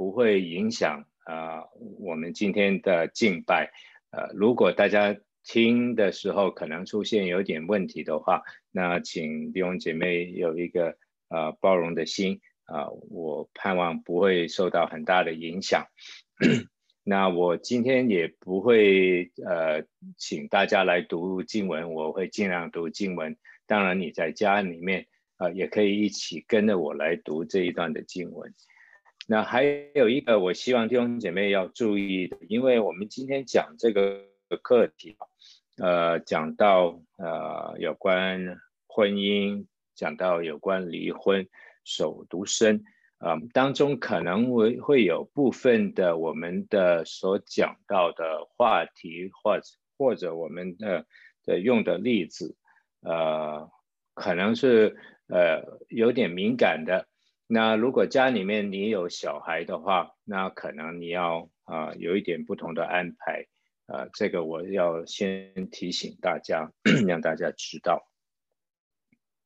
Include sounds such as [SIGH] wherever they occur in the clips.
不会影响啊、我们今天的敬拜。呃，如果大家听的时候可能出现有点问题的话，那请弟兄姐妹有一个呃包容的心啊、我盼望不会受到很大的影响。[CLEARS THROAT] 那我今天也不会呃请大家来读经文，我会尽量读经文。当然你在家里面啊、呃、也可以一起跟着我来读这一段的经文。那还有一个我希望弟兄姐妹要注意的，因为我们今天讲这个课题，呃讲到呃有关婚姻，讲到有关离婚、守独身。啊、当中可能会会有部分的我们的所讲到的话题，或者或者我们的的用的例子，呃，可能是呃有点敏感的。那如果家里面你有小孩的话，那可能你要啊、有一点不同的安排，啊、这个我要先提醒大家，[CLEARS THROAT] 让大家知道。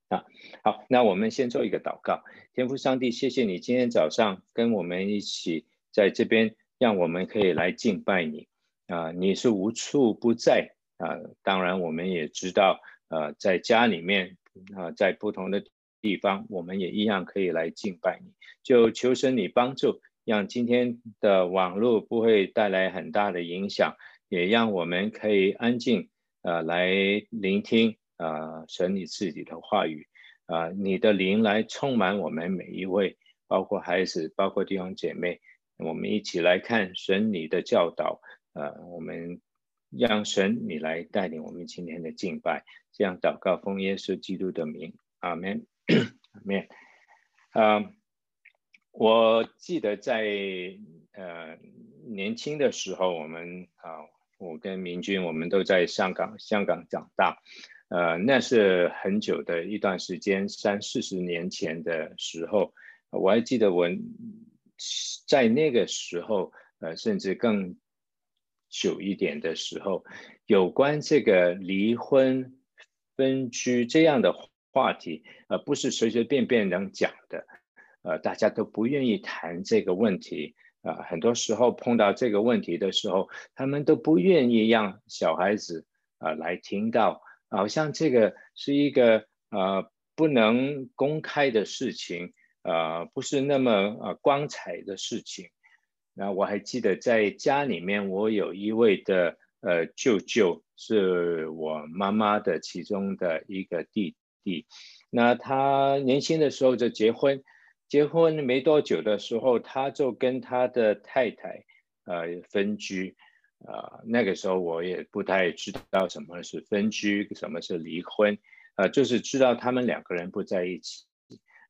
啊，好，那我们先做一个祷告。天父上帝，谢谢你今天早上跟我们一起在这边，让我们可以来敬拜你。啊，你是无处不在啊。当然，我们也知道，呃，在家里面啊，在不同的地方，我们也一样可以来敬拜你。就求神你帮助，让今天的网络不会带来很大的影响，也让我们可以安静呃来聆听。啊，神你自己的话语，啊，你的灵来充满我们每一位，包括孩子，包括弟兄姐妹，我们一起来看神你的教导，呃，我们让神你来带领我们今天的敬拜，这样祷告奉耶稣基督的名，阿门，[COUGHS] 阿门。啊，我记得在呃年轻的时候，我们啊，我跟明君，我们都在香港，香港长大。呃，那是很久的一段时间，三四十年前的时候，我还记得我在那个时候，呃，甚至更久一点的时候，有关这个离婚、分居这样的话题，呃，不是随随便便能讲的，呃，大家都不愿意谈这个问题，啊、呃，很多时候碰到这个问题的时候，他们都不愿意让小孩子啊、呃、来听到。好像这个是一个呃不能公开的事情，呃不是那么呃光彩的事情。那我还记得在家里面，我有一位的呃舅舅，是我妈妈的其中的一个弟弟。那他年轻的时候就结婚，结婚没多久的时候，他就跟他的太太呃分居。啊、那个时候我也不太知道什么是分居，什么是离婚，啊、呃，就是知道他们两个人不在一起，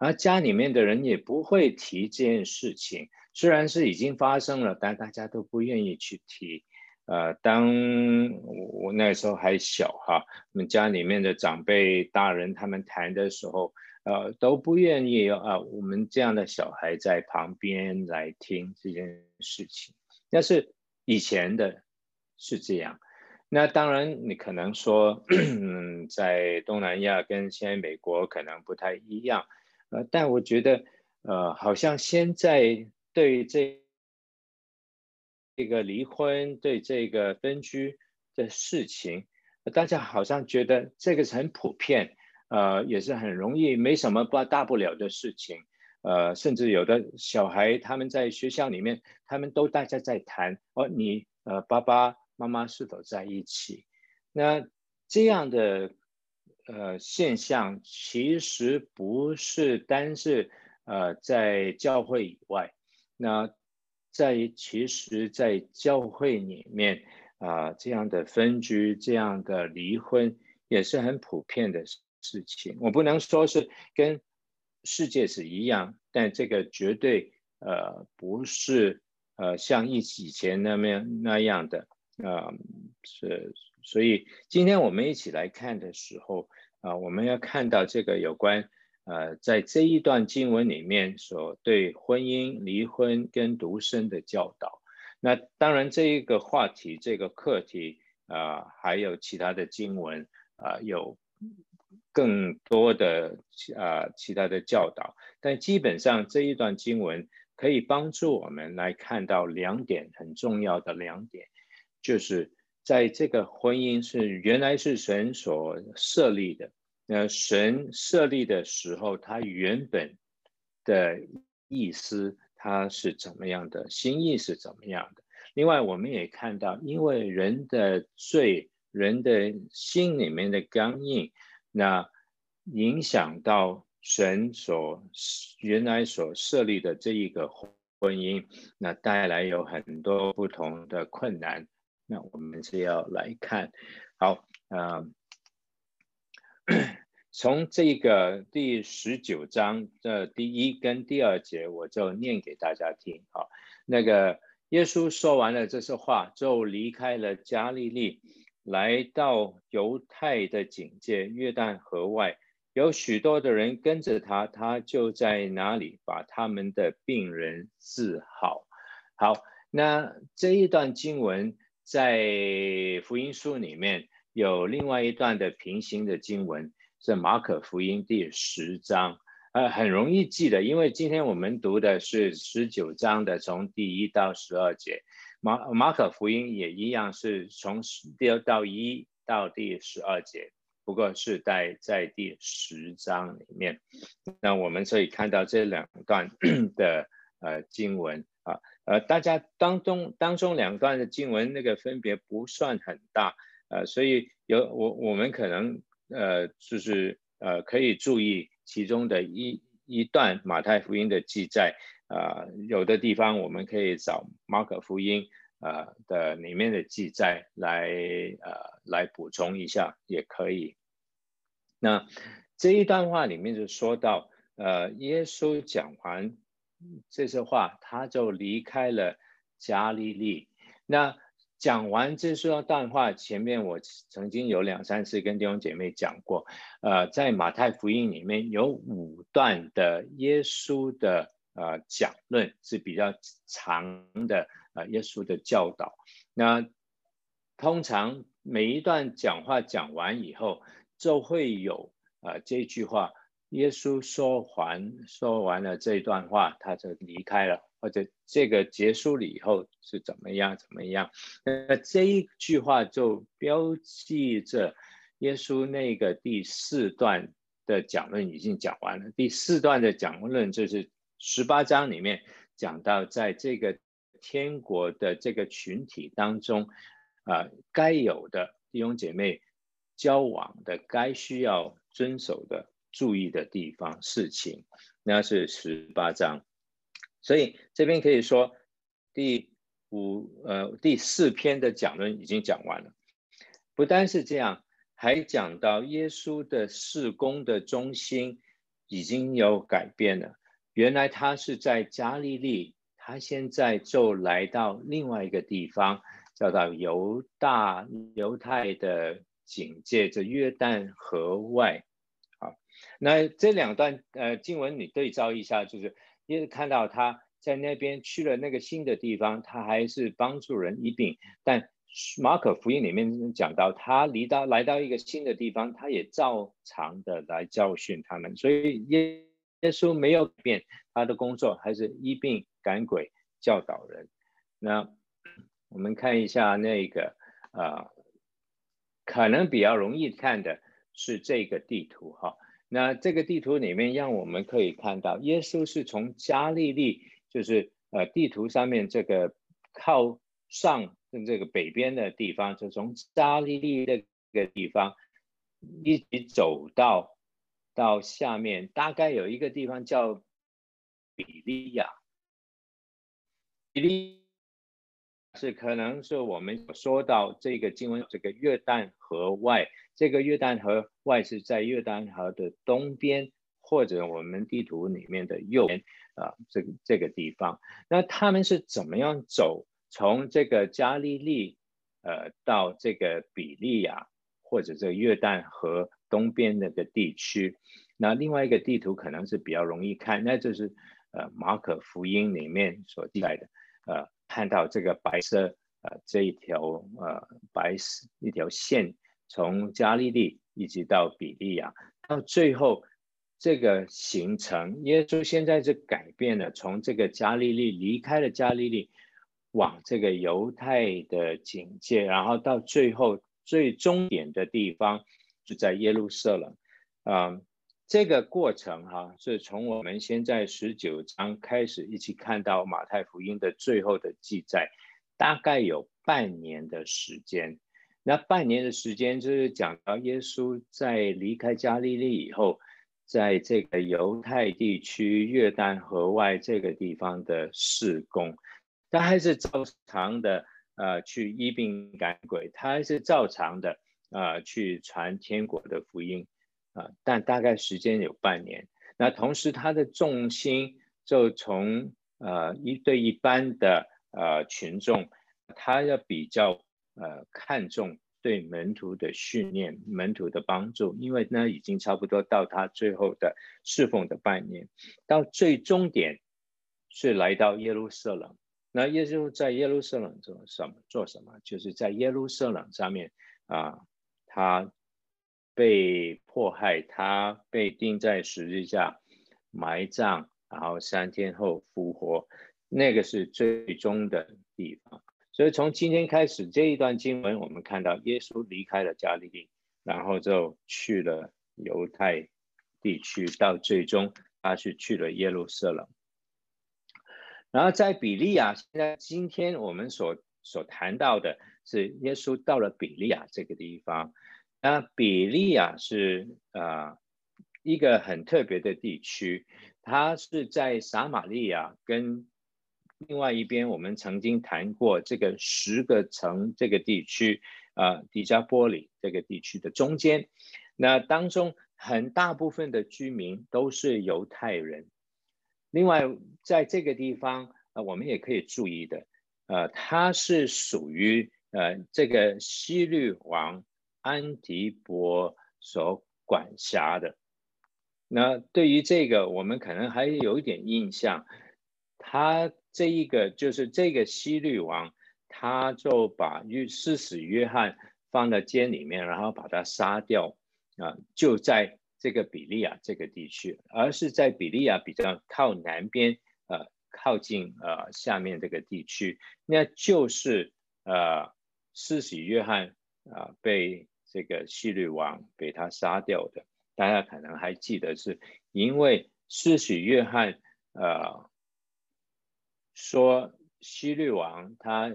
而家里面的人也不会提这件事情，虽然是已经发生了，但大家都不愿意去提。呃，当我那时候还小哈，我们家里面的长辈大人他们谈的时候，呃，都不愿意啊、呃，我们这样的小孩在旁边来听这件事情，但是以前的。是这样，那当然你可能说，嗯，在东南亚跟现在美国可能不太一样，呃，但我觉得，呃，好像现在对这这个离婚、对这个分居的事情，大家好像觉得这个是很普遍，呃，也是很容易，没什么不大不了的事情，呃，甚至有的小孩他们在学校里面，他们都大家在谈，哦，你呃，爸爸。妈妈是否在一起？那这样的呃现象，其实不是单是呃在教会以外，那在其实，在教会里面啊、这样的分居、这样的离婚也是很普遍的事情。我不能说是跟世界是一样，但这个绝对呃不是呃像以以前那么那样的。啊、是，所以今天我们一起来看的时候，啊、我们要看到这个有关，呃，在这一段经文里面所对婚姻、离婚跟独身的教导。那当然，这一个话题、这个课题，啊、还有其他的经文，啊、有更多的啊、其他的教导。但基本上这一段经文，可以帮助我们来看到两点很重要的两点，就是在这个婚姻是原来是神所设立的，那神设立的时候，他原本的意思他是怎么样的，心意是怎么样的。另外，我们也看到，因为人的罪，人的心里面的刚硬，那影响到。神所原来所设立的这一个婚姻，那带来有很多不同的困难。那我们是要来看，好，呃，[CLEARS THROAT] 从这个第十九章的第一跟第二节，我就念给大家听。好，那个耶稣说完了这些话，就离开了加利利，来到犹太的境界约旦河外。有许多的人跟着他，他就在哪里把他们的病人治好。好，那这一段经文在福音书里面有另外一段的平行的经文，是马可福音第十章，呃，很容易记得，因为今天我们读的是十九章的从第一到十二节，马马可福音也一样是从第二到一到第十二节。不过是在在第十章里面，那我们可以看到这两段 [COUGHS] 的呃经文啊，呃，大家当中当中两段的经文那个分别不算很大，呃，所以有我我们可能呃就是呃可以注意其中的一一段马太福音的记载，呃，有的地方我们可以找马可福音。呃的里面的记载来呃来补充一下也可以。那这一段话里面就说到，呃，耶稣讲完这些话，他就离开了加利利。那讲完这些段话，前面我曾经有两三次跟弟兄姐妹讲过，呃，在马太福音里面有五段的耶稣的呃讲论是比较长的。呃，耶稣的教导，那通常每一段讲话讲完以后，就会有啊这句话，耶稣说完说完了这段话，他就离开了，或者这个结束了以后是怎么样怎么样？那这一句话就标记着耶稣那个第四段的讲论已经讲完了。第四段的讲论就是十八章里面讲到，在这个。天国的这个群体当中，啊、该有的弟兄姐妹交往的，该需要遵守的、注意的地方事情，那是十八章。所以这边可以说，第五呃第四篇的讲论已经讲完了。不单是这样，还讲到耶稣的事工的中心已经有改变了。原来他是在加利利。他现在就来到另外一个地方，叫做犹大犹太的境界，这约旦河外。好，那这两段呃经文你对照一下，就是因为看到他在那边去了那个新的地方，他还是帮助人医病。但马可福音里面讲到，他离到来到一个新的地方，他也照常的来教训他们。所以耶耶稣没有变，他的工作还是医病。赶鬼教导人，那我们看一下那个啊、呃，可能比较容易看的是这个地图哈。那这个地图里面，让我们可以看到，耶稣是从加利利，就是呃地图上面这个靠上的这个北边的地方，就从加利利这个地方一直走到到下面，大概有一个地方叫比利亚。比利是可能是我们说到这个经文，这个约旦河外，这个约旦河外是在约旦河的东边，或者我们地图里面的右边啊，这个这个地方。那他们是怎么样走从这个加利利呃到这个比利亚，或者这个约旦河东边那个地区？那另外一个地图可能是比较容易看，那就是呃马可福音里面所记载的。呃，看到这个白色呃这一条呃白色一条线，从加利利一直到比利亚，到最后这个行程，耶稣现在是改变了，从这个加利利离开了加利利，往这个犹太的境界，然后到最后最终点的地方就在耶路撒冷。啊、嗯，这个过程哈、是从我们现在十九章开始一起看到马太福音的最后的记载，大概有半年的时间。那半年的时间就是讲到耶稣在离开加利利以后，在这个犹太地区约旦河外这个地方的事工，他还是照常的呃去医病赶鬼，他还是照常的呃去传天国的福音啊、但大概时间有半年。那同时他的重心就从呃一对一般的呃群众，他要比较。呃，看重对门徒的训练、门徒的帮助，因为呢，已经差不多到他最后的侍奉的半年，到最终点是来到耶路撒冷。那耶稣在耶路撒冷做什么？做什么？就是在耶路撒冷上面啊，他被迫害，他被钉在十字架，埋葬，然后三天后复活，那个是最终的地方。所以从今天开始这一段经文，我们看到耶稣离开了加利利，然后就去了犹太地区，到最终他是去了耶路撒冷。然后在比利亚，现在今天我们所所谈到的是耶稣到了比利亚这个地方。那比利亚是啊、呃、一个很特别的地区，它是在撒玛利亚跟。另外一边，我们曾经谈过这个十个城这个地区，啊，迪加波里这个地区的中间，那当中很大部分的居民都是犹太人。另外，在这个地方，啊，我们也可以注意的，呃，它是属于呃这个西律王安提伯所管辖的。那对于这个，我们可能还有一点印象，他。这一个就是这个西律王，他就把约施洗约翰放在监里面，然后把他杀掉啊，就在这个比利亚这个地区，而是在比利亚比较靠南边，呃，靠近呃下面这个地区，那就是呃施洗约翰啊被这个希律王被他杀掉的。大家可能还记得，是因为施洗约翰呃。说希律王他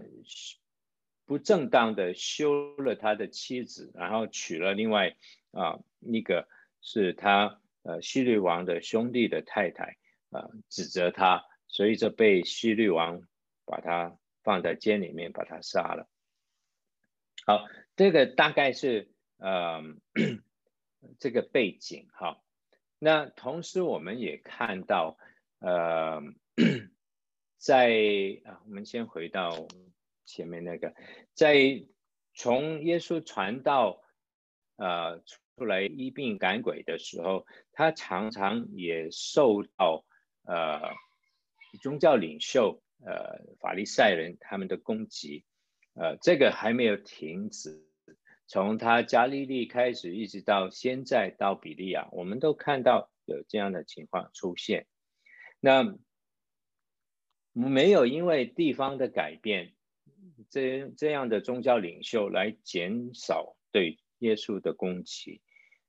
不正当的休了他的妻子，然后娶了另外啊一个是他呃希律王的兄弟的太太啊，指责他，所以就被希律王把他放在监里面，把他杀了。好，这个大概是呃 [CLEARS THROAT] 这个背景哈。那同时我们也看到呃。[CLEARS THROAT] 在啊，我们先回到前面那个，在从耶稣传道，呃，出来医病赶鬼的时候，他常常也受到呃宗教领袖呃法利赛人他们的攻击，呃，这个还没有停止，从他加利利开始，一直到现在到比利亚，我们都看到有这样的情况出现，那。没有因为地方的改变，这这样的宗教领袖来减少对耶稣的攻击，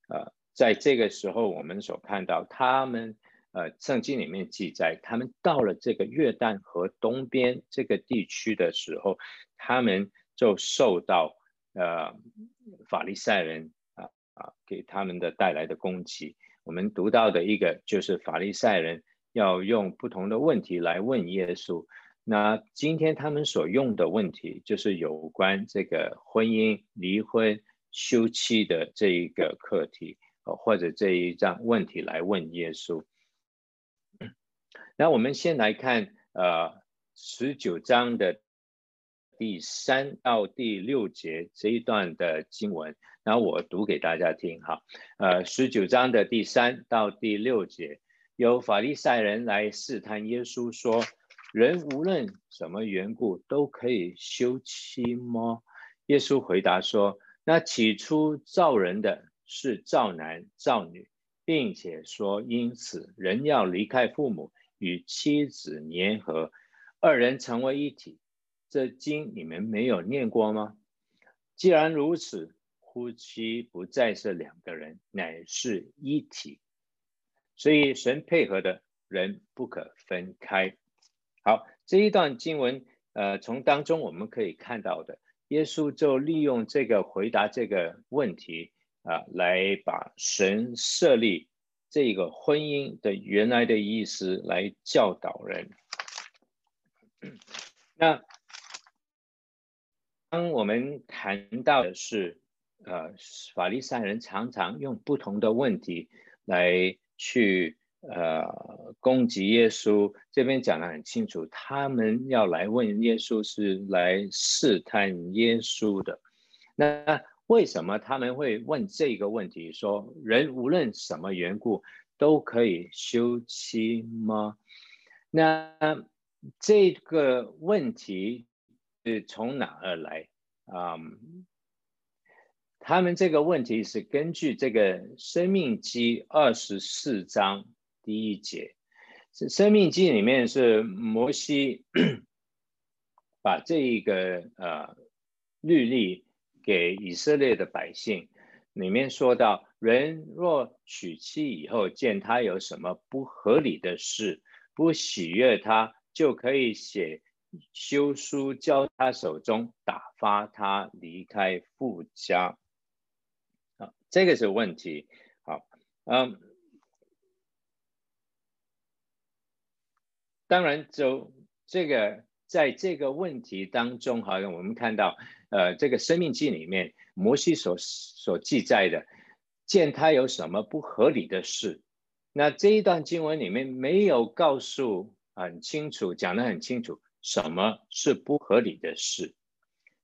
呃，在这个时候我们所看到他们，呃，圣经里面记载，他们到了这个约旦河东边这个地区的时候，他们就受到呃法利赛人啊啊给他们的带来的攻击。我们读到的一个就是法利赛人。要用不同的问题来问耶稣。那今天他们所用的问题，就是有关这个婚姻、离婚、休妻的这一个课题，或者这一章问题来问耶稣。那我们先来看，呃，十九章的第三到第六节这一段的经文，然后我读给大家听哈。呃，十九章的第三到第六节。有法利赛人来试探耶稣，说：“人无论什么缘故都可以休妻吗？”耶稣回答说：“那起初造人的是造男造女，并且说，因此人要离开父母，与妻子联合，二人成为一体。这经你们没有念过吗？既然如此，夫妻不再是两个人，乃是一体。所以神配合的人不可分开。好，这一段经文，呃，从当中我们可以看到的，耶稣就利用这个回答这个问题啊，来把神设立这个婚姻的原来的意思来教导人。[COUGHS] 那当我们谈到的是，呃，法利赛人常常用不同的问题来。去呃攻击耶稣，这边讲的很清楚，他们要来问耶稣是来试探耶稣的。那为什么他们会问这个问题？说人无论什么缘故都可以休妻吗？那这个问题是从哪儿来啊？他们这个问题是根据这个《生命记》二十四章第一节，《生命记》里面是摩西 [COUGHS] 把这一个呃律例给以色列的百姓，里面说到，人若娶妻以后见他有什么不合理的事，不喜悦他，就可以写修书交他手中，打发他离开富家。啊这个是问题，好，嗯，当然，就这个在这个问题当中，好像我们看到，呃，这个《生命记》里面，摩西所所记载的，见他有什么不合理的事，那这一段经文里面没有告诉很清楚，讲得很清楚，什么是不合理的事，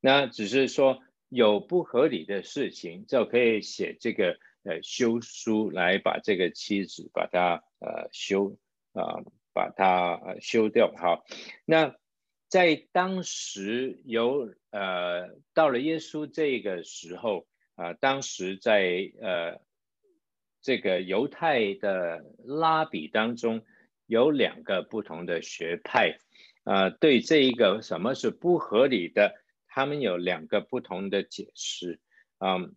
那只是说。有不合理的事情，就可以写这个呃休书来把这个妻子把它呃休啊、呃、把它休掉。好，那在当时有呃到了耶稣这个时候啊、呃，当时在呃这个犹太的拉比当中有两个不同的学派、呃，对这一个什么是不合理的。他们有两个不同的解释，嗯，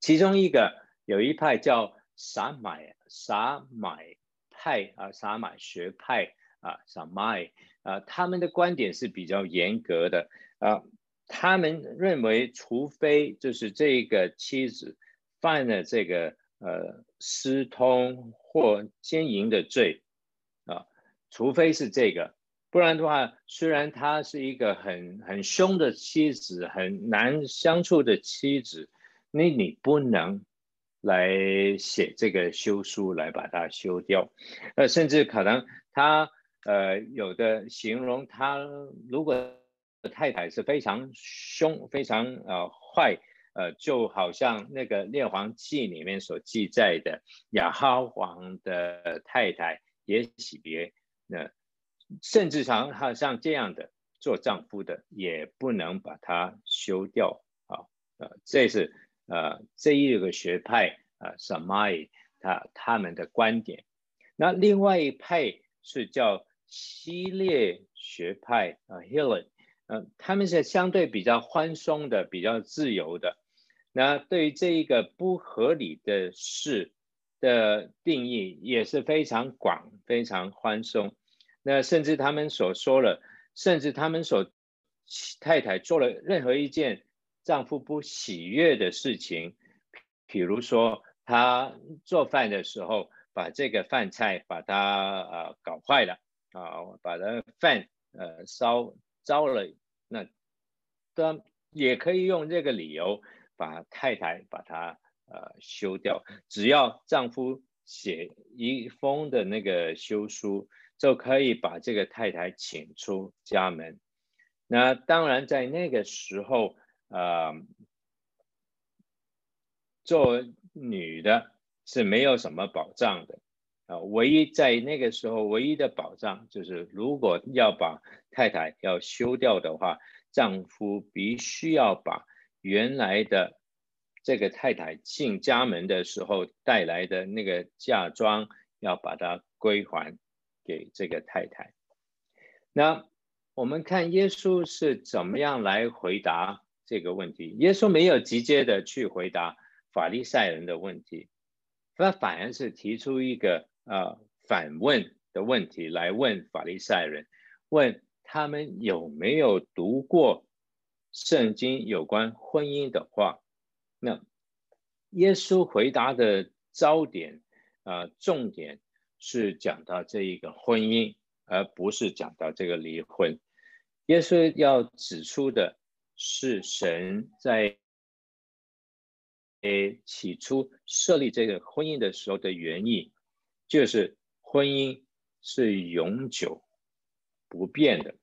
其中一个有一派叫撒买撒买派啊，撒买学派啊，撒买啊，他们的观点是比较严格的啊，他们认为，除非就是这个妻子犯了这个呃私通或奸淫的罪啊，除非是这个。不然的话，虽然她是一个很很凶的妻子，很难相处的妻子，那你不能来写这个休书来把它休掉。呃，甚至可能他呃有的形容他，如果太太是非常凶、非常呃坏，呃，就好像那个列王记里面所记载的亚哈王的太太耶洗别，那。甚至像他像这样的做丈夫的，也不能把它休掉啊！呃，这是呃这一个学派啊，撒麦他他们的观点。那另外一派是叫希腊学派啊，Hillel，呃，他们是相对比较宽松的，比较自由的。那对于这一个不合理的事的定义也是非常广，非常宽松。那甚至他们所说了，甚至他们所太太做了任何一件丈夫不喜悦的事情，比如说他做饭的时候把这个饭菜把它呃搞坏了啊，把它饭呃烧糟了，那当也可以用这个理由把太太把它呃休掉，只要丈夫写一封的那个休书。就可以把这个太太请出家门。那当然，在那个时候，呃，做女的是没有什么保障的啊。唯一在那个时候，唯一的保障就是，如果要把太太要休掉的话，丈夫必须要把原来的这个太太进家门的时候带来的那个嫁妆，要把它归还给这个太太。那我们看耶稣是怎么样来回答这个问题？耶稣没有直接的去回答法利赛人的问题，他反而是提出一个呃反问的问题来问法利赛人，问他们有没有读过圣经有关婚姻的话。那耶稣回答的焦点啊、呃，重点是讲到这一个婚姻。而不是讲到这个离婚，耶稣要指出的是神在诶起初设立这个婚姻的时候的原意，就是婚姻是永久不变的。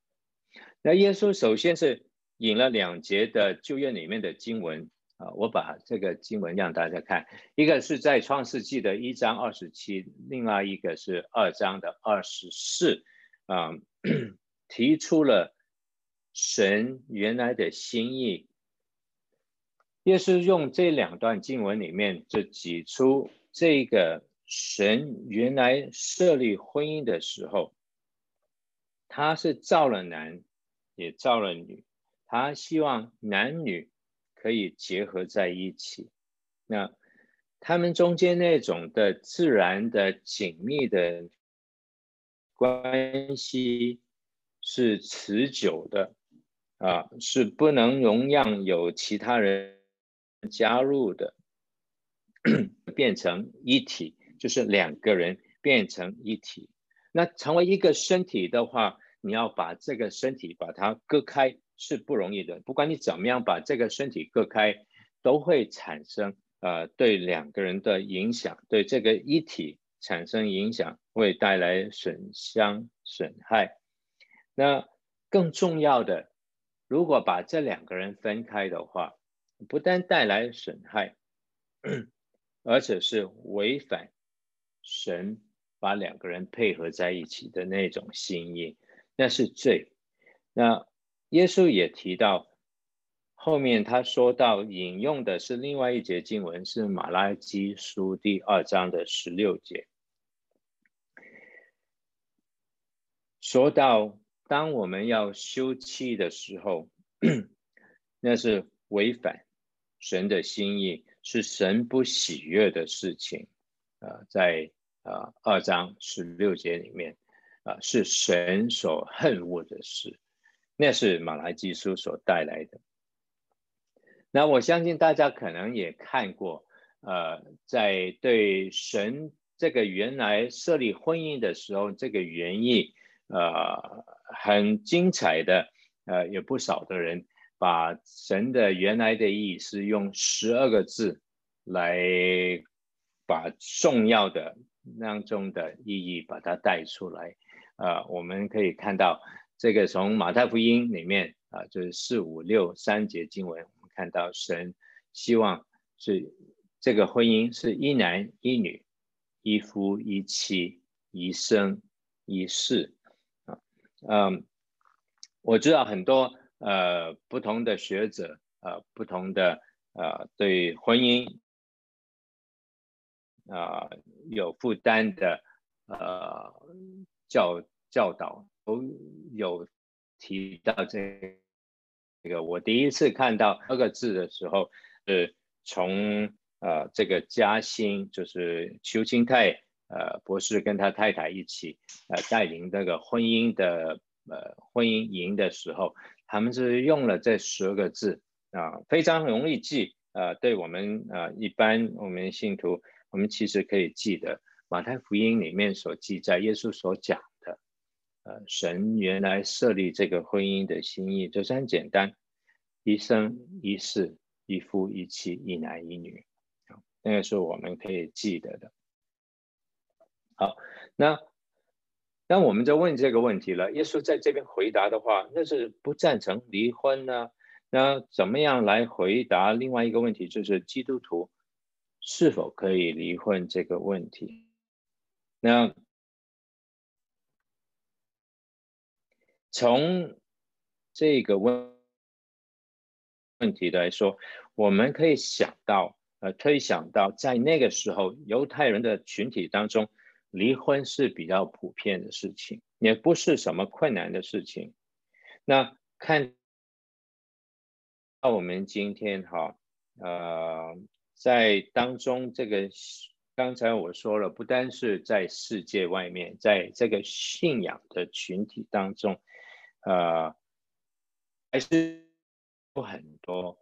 那耶稣首先是引了两节的旧约里面的经文啊，我把这个经文让大家看，一个是在创世纪的一章二十七，另外一个是二章的二十四。啊，[CLEARS THROAT] 提出了神原来的心意，也是用这两段经文里面就指出，这个神原来设立婚姻的时候，他是造了男，也造了女，他希望男女可以结合在一起，那他们中间那种的自然的紧密的。关系是持久的，啊，是不能容让有其他人加入的，变成一体，就是两个人变成一体。那成为一个身体的话，你要把这个身体把它割开是不容易的。不管你怎么样把这个身体割开，都会产生呃对两个人的影响，对这个一体。产生影响，会带来损伤、损害。那更重要的，如果把这两个人分开的话，不但带来损害，而且是违反神把两个人配合在一起的那种心意，那是罪。那耶稣也提到，后面他说到引用的是另外一节经文，是马拉基书第二章的十六节。说到，当我们要休妻的时候，那是违反神的心意，是神不喜悦的事情。啊，在啊二章十六节里面，啊是神所恨恶的事，那是马来基书所带来的。那我相信大家可能也看过，呃，在对神这个原来设立婚姻的时候，这个原意。呃，很精彩的，呃，有不少的人把神的原来的意思用十二个字来把重要的当中的意义把它带出来。呃，我们可以看到这个从马太福音里面啊，就是四五六三节经文，我们看到神希望是这个婚姻是一男一女，一夫一妻，一生一世啊。嗯，我知道很多呃不同的学者呃不同的呃对婚姻啊、有负担的呃教教导有提到这这个。我第一次看到这个字的时候，是从呃这个嘉兴就是邱清泰。呃，博士跟他太太一起，呃，带领这个婚姻的呃婚姻营的时候，他们是用了这十个字啊、非常容易记。呃，对我们呃一般我们信徒，我们其实可以记得马太福音里面所记载耶稣所讲，神原来设立这个婚姻的心意就是很简单，一生一世，一夫一妻，一男一女，那个是我们可以记得的。好，那那我们就问这个问题了。耶稣在这边回答的话，那是不赞成离婚呢？那怎么样来回答另外一个问题，就是基督徒是否可以离婚这个问题？那从这个问问题来说，我们可以想到，呃，推想到在那个时候，犹太人的群体当中，离婚是比较普遍的事情，也不是什么困难的事情。那看到我们今天哈，呃，在当中这个，刚才我说了，不单是在世界外面，在这个信仰的群体当中，呃，还是有很多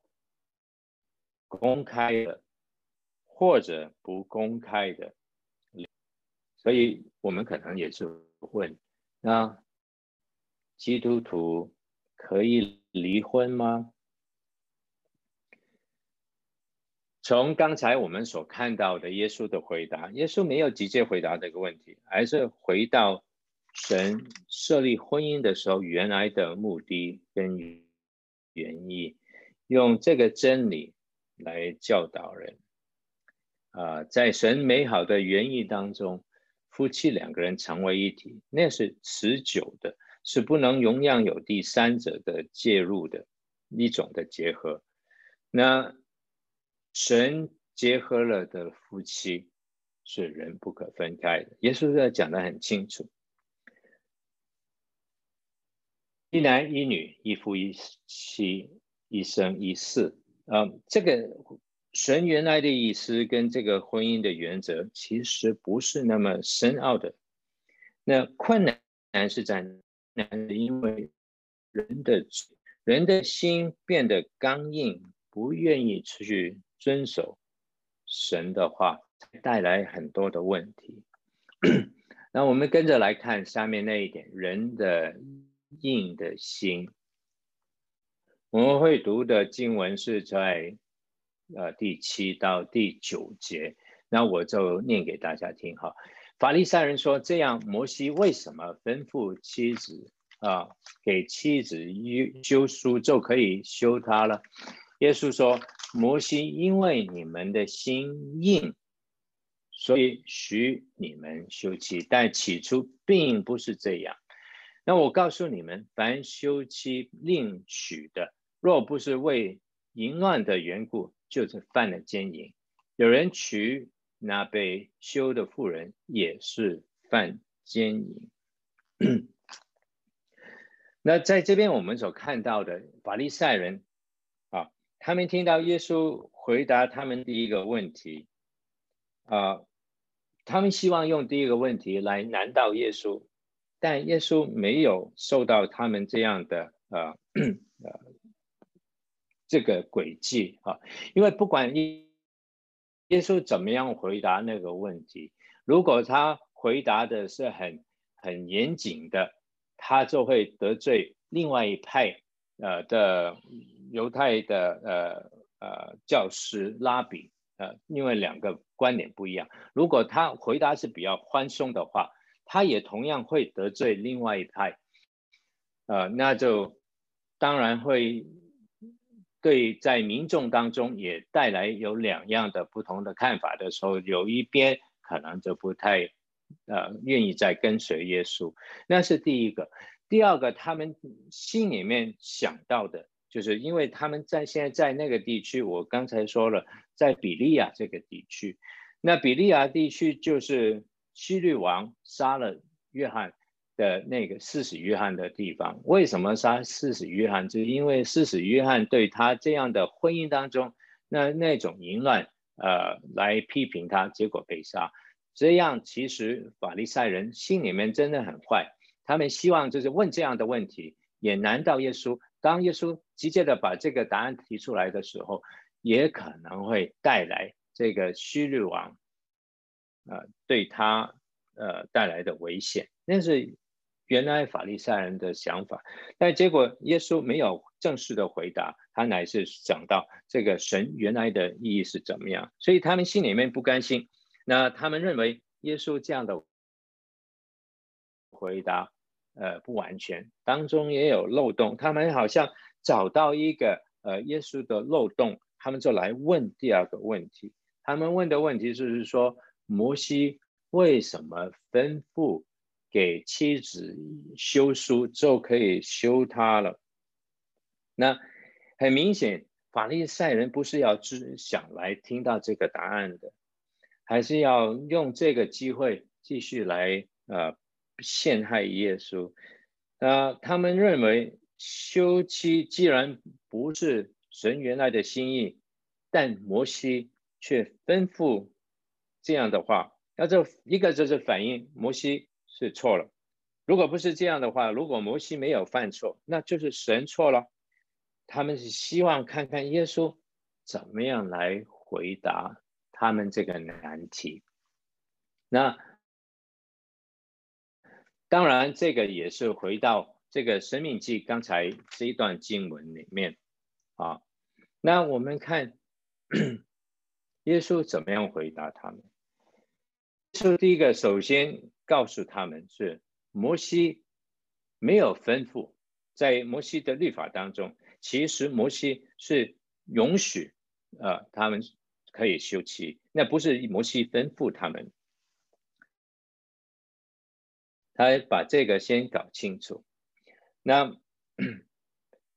公开的或者不公开的。所以我们可能也是问：那基督徒可以离婚吗？从刚才我们所看到的耶稣的回答，耶稣没有直接回答这个问题，而是回到神设立婚姻的时候原来的目的跟原意，用这个真理来教导人。啊，在神美好的原意当中。夫妻两个人成为一体，那是持久的，是不能容让有第三者的介入的一种的结合。那神结合了的夫妻是人不可分开的。耶稣在讲得很清楚，一男一女，一夫一妻，一生一世。啊，这个。神原来的意思跟这个婚姻的原则其实不是那么深奥的，那困难难是在难，因为人的人的心变得刚硬，不愿意出去遵守神的话，带来很多的问题。[COUGHS] 那我们跟着来看下面那一点，人的硬的心。我们会读的经文是在。呃，第七到第九节，那我就念给大家听哈。法利赛人说：“这样，摩西为什么吩咐妻子啊，给妻子休书就可以休她了？”耶稣说：“摩西因为你们的心硬，所以许你们休妻，但起初并不是这样。那我告诉你们，凡休妻另娶的，若不是为淫乱的缘故，就是犯了奸淫，有人娶那被休的妇人，也是犯奸淫。[CLEARS THROAT] 那在这边我们所看到的法利赛人啊，他们听到耶稣回答他们第一个问题啊，他们希望用第一个问题来难倒耶稣，但耶稣没有受到他们这样的呃 [CLEARS THROAT] 呃。这个轨迹啊，因为不管耶耶稣怎么样回答那个问题，如果他回答的是很很严谨的，他就会得罪另外一派呃的犹太的呃呃教师拉比呃，因为两个观点不一样。如果他回答是比较宽松的话，他也同样会得罪另外一派，呃，那就当然会。对，在民众当中也带来有两样的不同的看法的时候，有一边可能就不太，呃，愿意再跟随耶稣。那是第一个。第二个，他们心里面想到的，就是因为他们在现在在那个地区，我刚才说了，在比利亚这个地区，那比利亚地区就是希律王杀了约翰。的那个施洗约翰的地方，为什么杀施洗约翰？就是因为施洗约翰对他这样的婚姻当中那那种淫乱，呃，来批评他，结果被杀。这样其实法利赛人心里面真的很坏，他们希望就是问这样的问题，也难道耶稣。当耶稣直接的把这个答案提出来的时候，也可能会带来这个希律王，呃，对他呃带来的危险。那是。原来法利赛人的想法，但结果耶稣没有正式的回答，他乃是讲到这个神原来的意义是怎么样，所以他们心里面不甘心。那他们认为耶稣这样的回答，呃，不完全，当中也有漏洞。他们好像找到一个呃耶稣的漏洞，他们就来问第二个问题。他们问的问题就是说，摩西为什么吩咐？给妻子休书就可以休他了。那很明显，法利赛人不是要只想来听到这个答案的，还是要用这个机会继续来呃陷害耶稣。那他们认为休妻既然不是神原来的心意，但摩西却吩咐这样的话，那这一个就是反映摩西是错了。如果不是这样的话，如果摩西没有犯错，那就是神错了。他们是希望看看耶稣怎么样来回答他们这个难题。那当然，这个也是回到这个《生命记》刚才这一段经文里面啊。那我们看 [CLEARS THROAT] 耶稣怎么样回答他们。耶稣第一个首先告诉他们是。摩西没有吩咐，在摩西的律法当中，其实摩西是允许，呃，他们可以休妻，那不是摩西吩咐他们。他把这个先搞清楚。那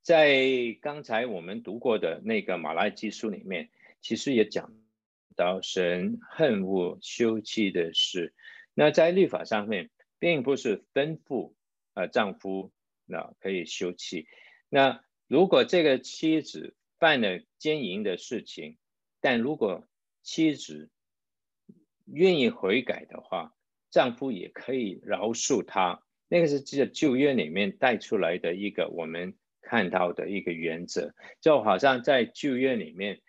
在刚才我们读过的那个马拉基书里面，其实也讲到神恨恶休妻的事。那在律法上面。并不是吩咐啊，丈夫那可以休妻。那如果这个妻子犯了奸淫的事情，但如果妻子愿意悔改的话，丈夫也可以饶恕她。那个是这旧约里面带出来的一个我们看到的一个原则，就好像在旧约里面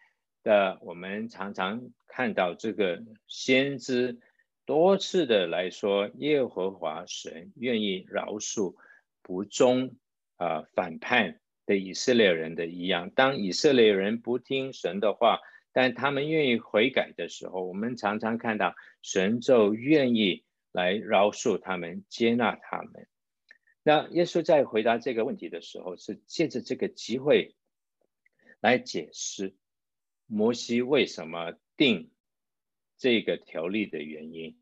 的我们常常看到这个先知。多次的来说，耶和华神愿意饶恕不忠啊、反叛的以色列人的一样。当以色列人不听神的话，但他们愿意悔改的时候，我们常常看到神就愿意来饶恕他们，接纳他们。那耶稣在回答这个问题的时候，是借着这个机会来解释摩西为什么定这个条例的原因。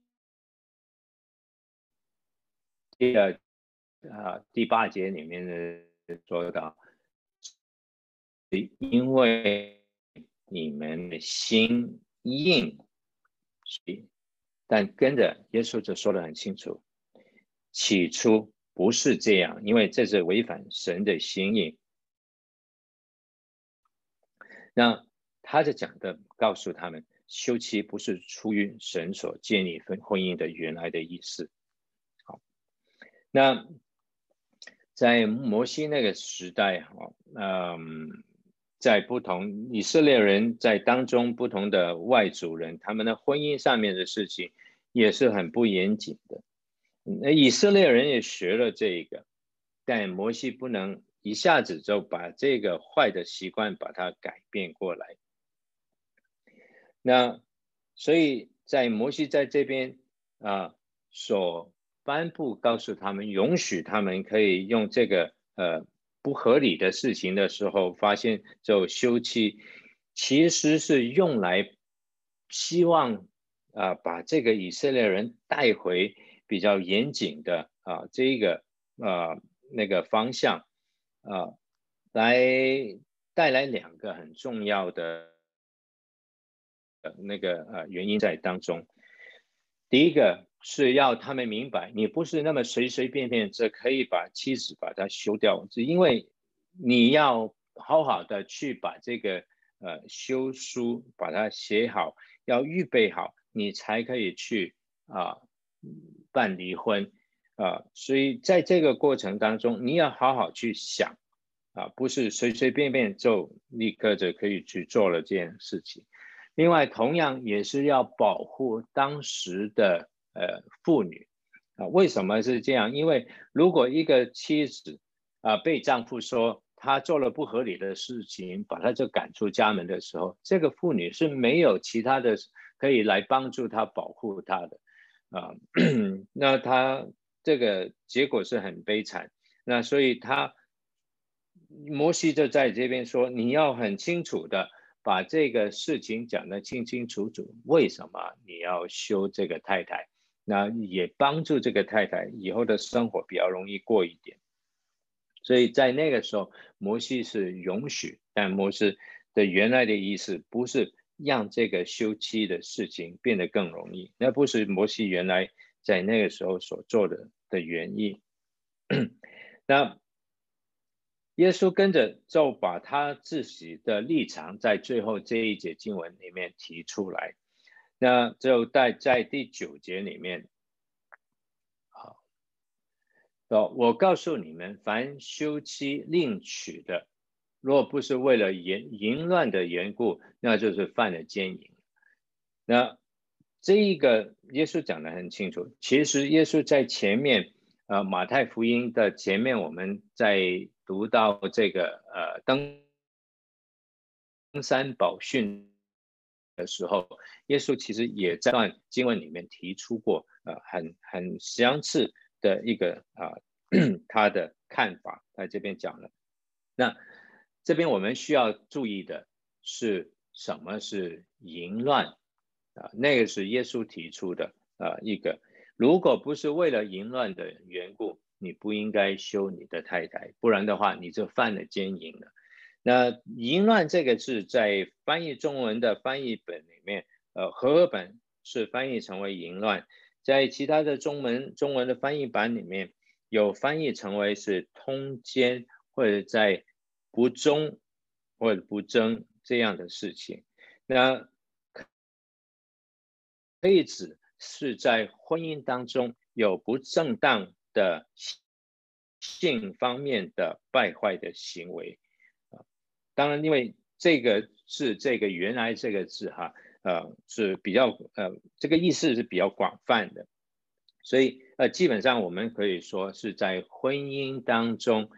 第二啊，第八节里面的说到，因为你们的心硬，所以但跟着耶稣就说得很清楚，起初不是这样，因为这是违反神的心意。那他就讲的告诉他们，休妻不是出于神所建立婚婚姻的原来的意思。好那在摩西那个时代，哈，嗯，在不同以色列人在当中不同的外族人，他们的婚姻上面的事情也是很不严谨的。那以色列人也学了这个，但摩西不能一下子就把这个坏的习惯把它改变过来。那所以在摩西在这边啊所。颁布告诉他们，允许他们可以用这个呃不合理的事情的时候，发现就休妻，其实是用来希望啊、把这个以色列人带回比较严谨的啊、这一个呃那个方向啊、来带来两个很重要的那个呃原因在当中，第一个。是要他们明白，你不是那么随随便便就可以把妻子把她休掉，是因为你要好好的去把这个呃休书把它写好，要预备好，你才可以去啊办离婚啊。所以在这个过程当中，你要好好去想啊，不是随随便便就立刻就可以去做了这件事情。另外，同样也是要保护当时的。呃，妇女啊，为什么是这样？因为如果一个妻子啊被丈夫说她做了不合理的事情，把她就赶出家门的时候，这个妇女是没有其他的可以来帮助她保护她的啊。[CLEARS THROAT] 那她这个结果是很悲惨。那所以她摩西就在这边说，你要很清楚的把这个事情讲得清清楚楚，为什么你要休这个太太？那也帮助这个太太以后的生活比较容易过一点，所以在那个时候，摩西是允许，但摩西的原来的意思不是让这个休妻的事情变得更容易，那不是摩西原来在那个时候所做的的原因。[COUGHS] 那耶稣跟着就把他自己的立场在最后这一节经文里面提出来。那就在在第九节里面，好，我告诉你们，凡休妻另娶的，若不是为了淫淫乱的缘故，那就是犯了奸淫。那这一个耶稣讲得很清楚。其实耶稣在前面，呃，马太福音的前面，我们在读到这个呃登登山宝训的时候，耶稣其实也在经文里面提出过，呃，很很相似的一个啊、呃，他的看法，在这边讲了。那这边我们需要注意的是，什么是淫乱啊？那个是耶稣提出的啊一个，如果不是为了淫乱的缘故，你不应该休你的太太，不然的话你就犯了奸淫了。那淫乱这个字在翻译中文的翻译本里面，呃，和合本是翻译成为淫乱，在其他的中文中文的翻译版里面有翻译成为是通奸或者在。不忠或者不贞这样的事情，那可以指是在婚姻当中有不正当的性方面的败坏的行为啊。当然，因为这个是，这个原来这个字哈，呃，是比较呃，这个意思是比较广泛的，所以呃，基本上我们可以说是在婚姻当中。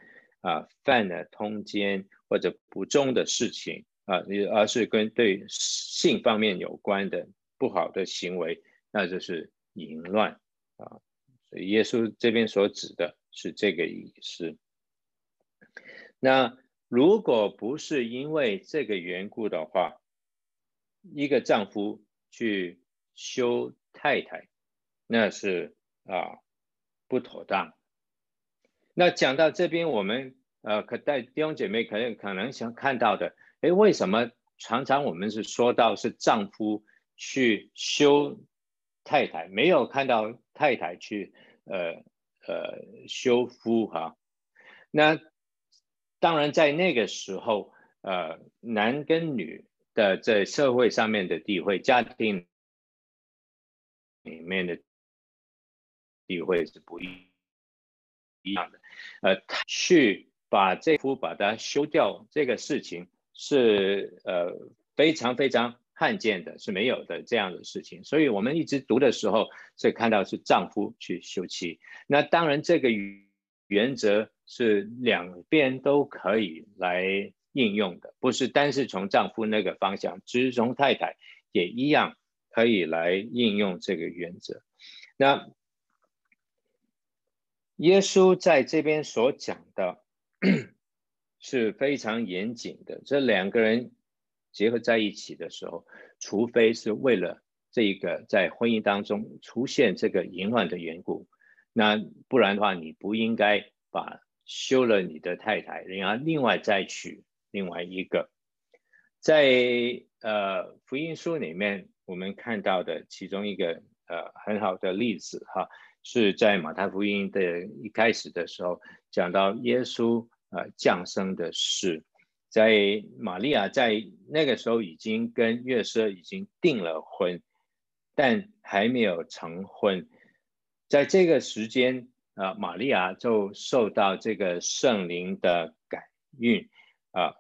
啊，犯了通奸或者不忠的事情啊，而是跟对性方面有关的不好的行为，那就是淫乱啊。耶稣这边所指的是这个意思。那如果不是因为这个缘故的话，一个丈夫去休太太，那是啊不妥当。那讲到这边，我们呃，可带弟兄姐妹可能可能想看到的，诶，为什么常常我们是说到是丈夫去休太太，没有看到太太去呃呃修夫哈？那当然在那个时候，呃，男跟女的在社会上面的地位，家庭里面的地位是不一。一样的，呃，去把这夫把它修掉，这个事情是呃非常非常看见的，是没有的这样的事情。所以我们一直读的时候，是看到是丈夫去休妻。那当然，这个原则是两边都可以来应用的，不是单是从丈夫那个方向，只是从太太也一样可以来应用这个原则。那。耶稣在这边所讲的 [CLEARS THROAT] 是非常严谨的。这两个人结合在一起的时候，除非是为了这个在婚姻当中出现这个淫乱的缘故，那不然的话，你不应该把休了你的太太，然后另外再娶另外一个。在呃福音书里面，我们看到的其中一个呃很好的例子哈。是在马太福音的一开始的时候讲到耶稣呃降生的事，在玛利亚在那个时候已经跟约瑟已经订了婚，但还没有成婚，在这个时间啊，玛利亚就受到这个圣灵的感孕啊，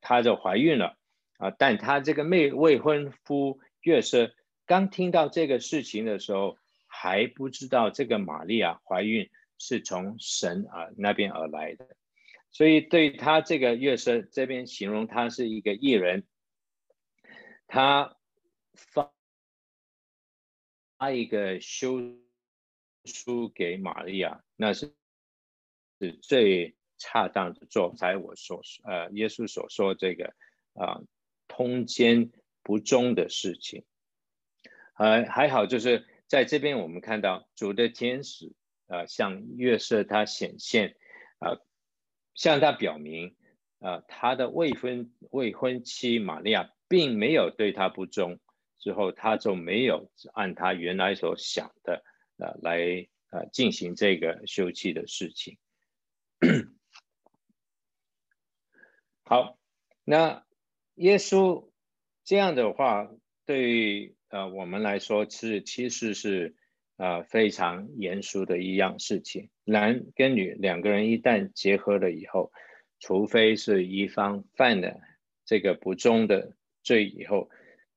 她就怀孕了啊，但她这个未未婚夫约瑟刚听到这个事情的时候。还不知道这个玛利亚怀孕是从神啊那边而来的，所以对他这个约瑟这边形容他是一个艺人，他发发一个休书给玛利亚，那是是最恰当的做才我所呃耶稣所说这个啊通奸不忠的事情，呃还好就是。在这边，我们看到主的天使，呃，向约瑟他显现，向他表明，呃，他的未婚未婚妻玛利亚并没有对他不忠，之后他就没有按他原来所想的呃来呃进行这个休妻的事情。好，那耶稣这样的话，对于呃我们来说是其实是呃非常严肃的一样事情。男跟女两个人一旦结合了以后。除非是一方犯了这个不忠的罪以后，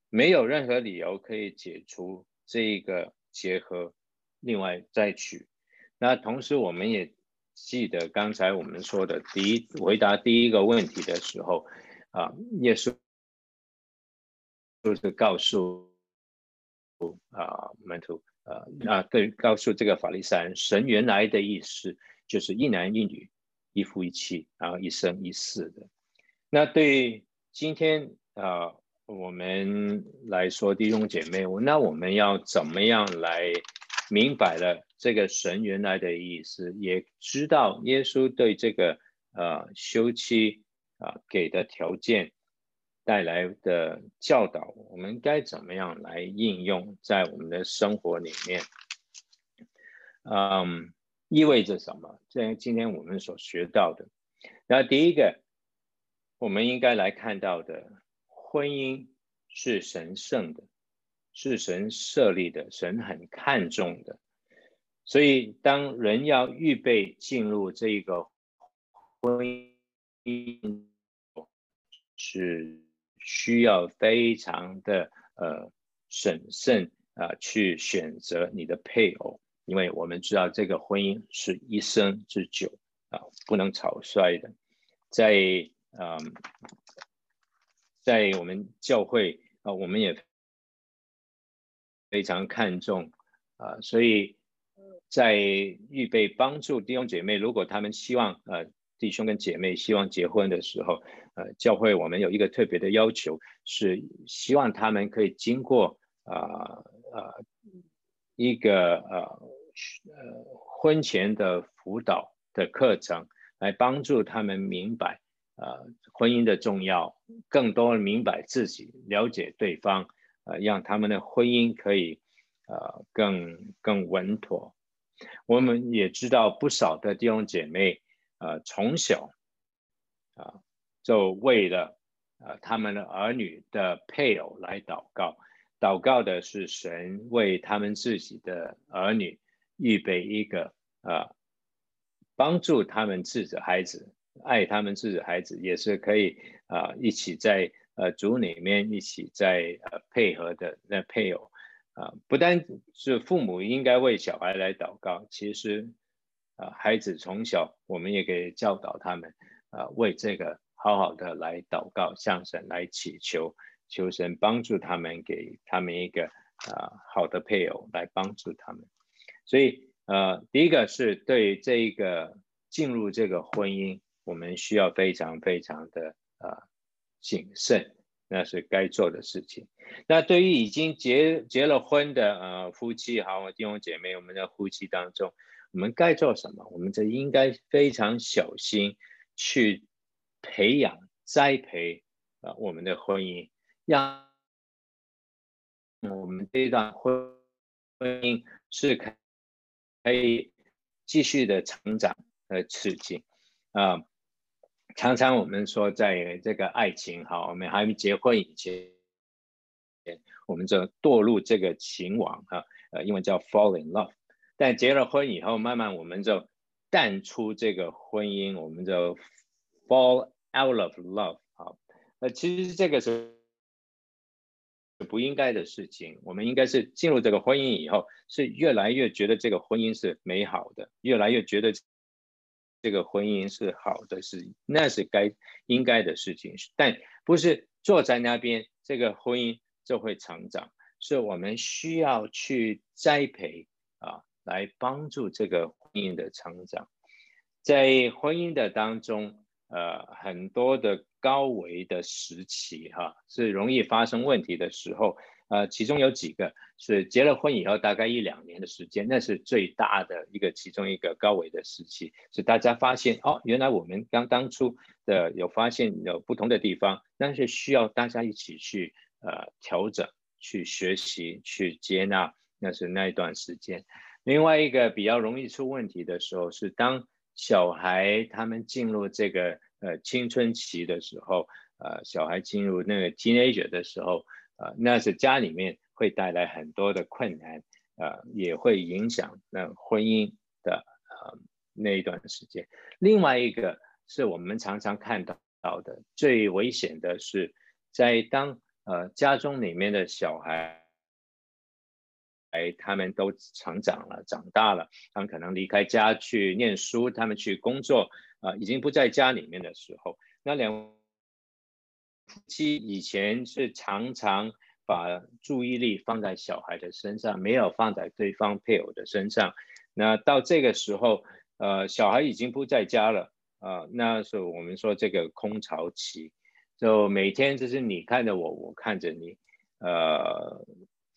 没有任何理由可以解除这一个结合，另外再娶。那同时我们也记得刚才我们说的第一回答第一个问题的时候，啊，耶稣就是告诉啊门徒，呃，那对，告诉这个法利赛人，神原来的意思就是一男一女。一夫一妻，然后一生一世的。那对今天啊、我们来说弟兄姐妹，那我们要怎么样来明白了这个神原来的意思，也知道耶稣对这个呃休妻啊、给的条件带来的教导，我们该怎么样来应用在我们的生活里面？嗯。意味着什么？这今天我们所学到的，那第一个，我们应该来看到的，婚姻是神圣的，是神设立的，神很看重的。所以，当人要预备进入这个婚姻，是需要非常的呃审慎啊、去选择你的配偶。因为我们知道这个婚姻是一生之久啊，不能草率的。在嗯，在我们教会啊，我们也非常看重啊，所以在预备帮助弟兄姐妹，如果他们希望呃弟兄跟姐妹希望结婚的时候，呃，教会我们有一个特别的要求，是希望他们可以经过啊啊。呃一个呃呃婚前的辅导的课程，来帮助他们明白呃婚姻的重要，更多明白自己，了解对方，呃，让他们的婚姻可以呃更更稳妥。我们也知道不少的弟兄姐妹，呃，从小啊、就为了呃他们的儿女的配偶来祷告。祷告的是神为他们自己的儿女预备一个呃，帮助他们自己的孩子，爱他们自己的孩子，也是可以啊、呃、一起在呃主里面一起在呃配合的那配偶啊、不单是父母应该为小孩来祷告，其实啊、孩子从小我们也可以教导他们啊、为这个好好的来祷告，向神来祈求。求神帮助他们，给他们一个啊、呃、好的配偶来帮助他们。所以呃，第一个是对这一个进入这个婚姻，我们需要非常非常的呃谨慎，那是该做的事情。那对于已经结结了婚的呃夫妻，好，弟兄姐妹，我们的夫妻当中，我们该做什么？我们这应该非常小心去培养栽培啊、呃、我们的婚姻。让我们这段婚婚姻是可以继续的成长和刺激啊。常常我们说，在这个爱情哈，我们还没结婚以前，我们就堕入这个情网哈，呃，英文叫 fall in love。但结了婚以后，慢慢我们就淡出这个婚姻，我们就 fall out of love 好，那其实这个是。不应该的事情，我们应该是进入这个婚姻以后，是越来越觉得这个婚姻是美好的，越来越觉得这个婚姻是好的，是那是该应该的事情。但不是坐在那边，这个婚姻就会成长，是我们需要去栽培啊，来帮助这个婚姻的成长。在婚姻的当中。呃，很多的高危的时期哈，是容易发生问题的时候，呃，其中有几个是结了婚以后大概一两年的时间，那是最大的一个其中一个高危的时期，是大家发现哦，原来我们刚当初的有发现有不同的地方，但是需要大家一起去呃调整、去学习、去接纳，那是那一段时间。另外一个比较容易出问题的时候，是当小孩他们进入这个呃青春期的时候，呃，小孩进入那个 teenager 的时候。呃，那是家里面会带来很多的困难，呃，也会影响那婚姻的呃那一段时间。另外一个是我们常常看到的最危险的是，在当呃家中里面的小孩，哎，他们都成长了、长大了，他们可能离开家去念书，他们去工作，啊、已经不在家里面的时候，那两。夫妻以前是常常把注意力放在小孩的身上，没有放在对方配偶的身上。那到这个时候，呃，小孩已经不在家了，啊、呃，那是我们说这个空巢期，就每天就是你看着我，我看着你，呃，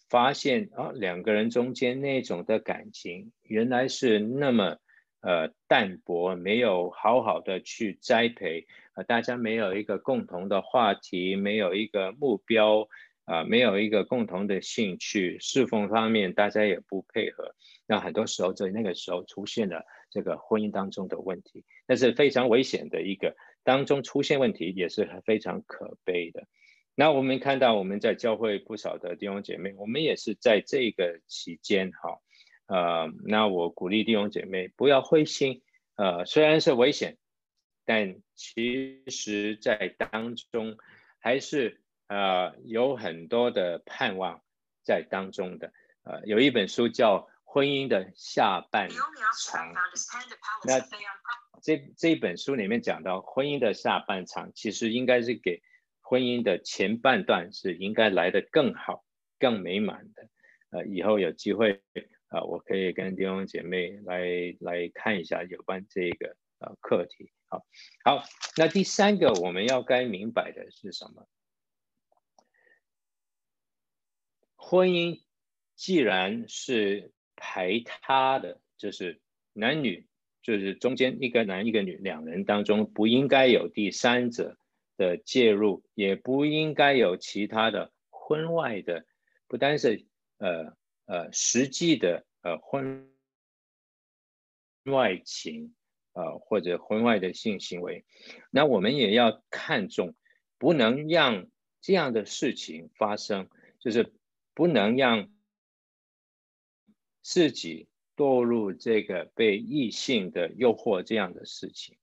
发现啊，两个人中间那种的感情原来是那么。呃，淡薄，没有好好的去栽培，呃，大家没有一个共同的话题，没有一个目标，啊、没有一个共同的兴趣，侍奉方面大家也不配合，那很多时候在那个时候出现了这个婚姻当中的问题，那是非常危险的一个，当中出现问题也是非常可悲的。那我们看到我们在教会不少的弟兄姐妹，我们也是在这个期间哈。呃，那我鼓励弟兄姐妹不要灰心，呃，虽然是危险，但其实在当中还是呃有很多的盼望在当中的。呃，有一本书叫《婚姻的下半场》，那这这本书里面讲到婚姻的下半场，其实应该是给婚姻的前半段是应该来得更好、更美满的。呃，以后有机会。啊，我可以跟弟兄姐妹来来看一下有关这个呃课题。好，好，那第三个我们要该明白的是什么？婚姻既然是排他的，就是男女，就是中间一个男一个女两人当中不应该有第三者的介入，也不应该有其他的婚外的，不单是呃。呃，实际的呃婚外情，呃或者婚外的性行为，那我们也要看重，不能让这样的事情发生，就是不能让自己堕入这个被异性的诱惑这样的事情。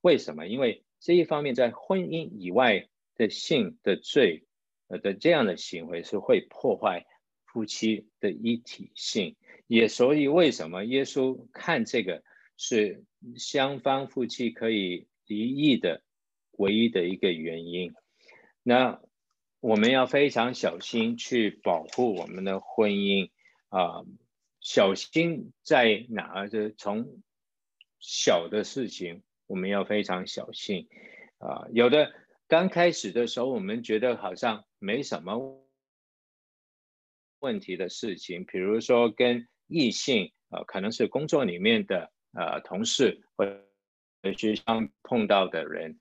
为什么？因为这一方面在婚姻以外的性的罪，呃的这样的行为是会破坏。夫妻的一体性，也所以为什么耶稣看这个是双方夫妻可以离异的唯一的一个原因。那我们要非常小心去保护我们的婚姻啊，小心在哪？就是从小的事情，我们要非常小心啊。有的刚开始的时候，我们觉得好像没什么。问题的事情，比如说跟异性，呃，可能是工作里面的呃同事，或者学校碰到的人，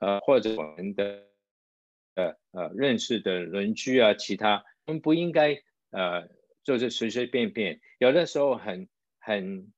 呃，或者我们的呃呃认识的邻居啊，其他，我们不应该呃就是随随便便，有的时候很很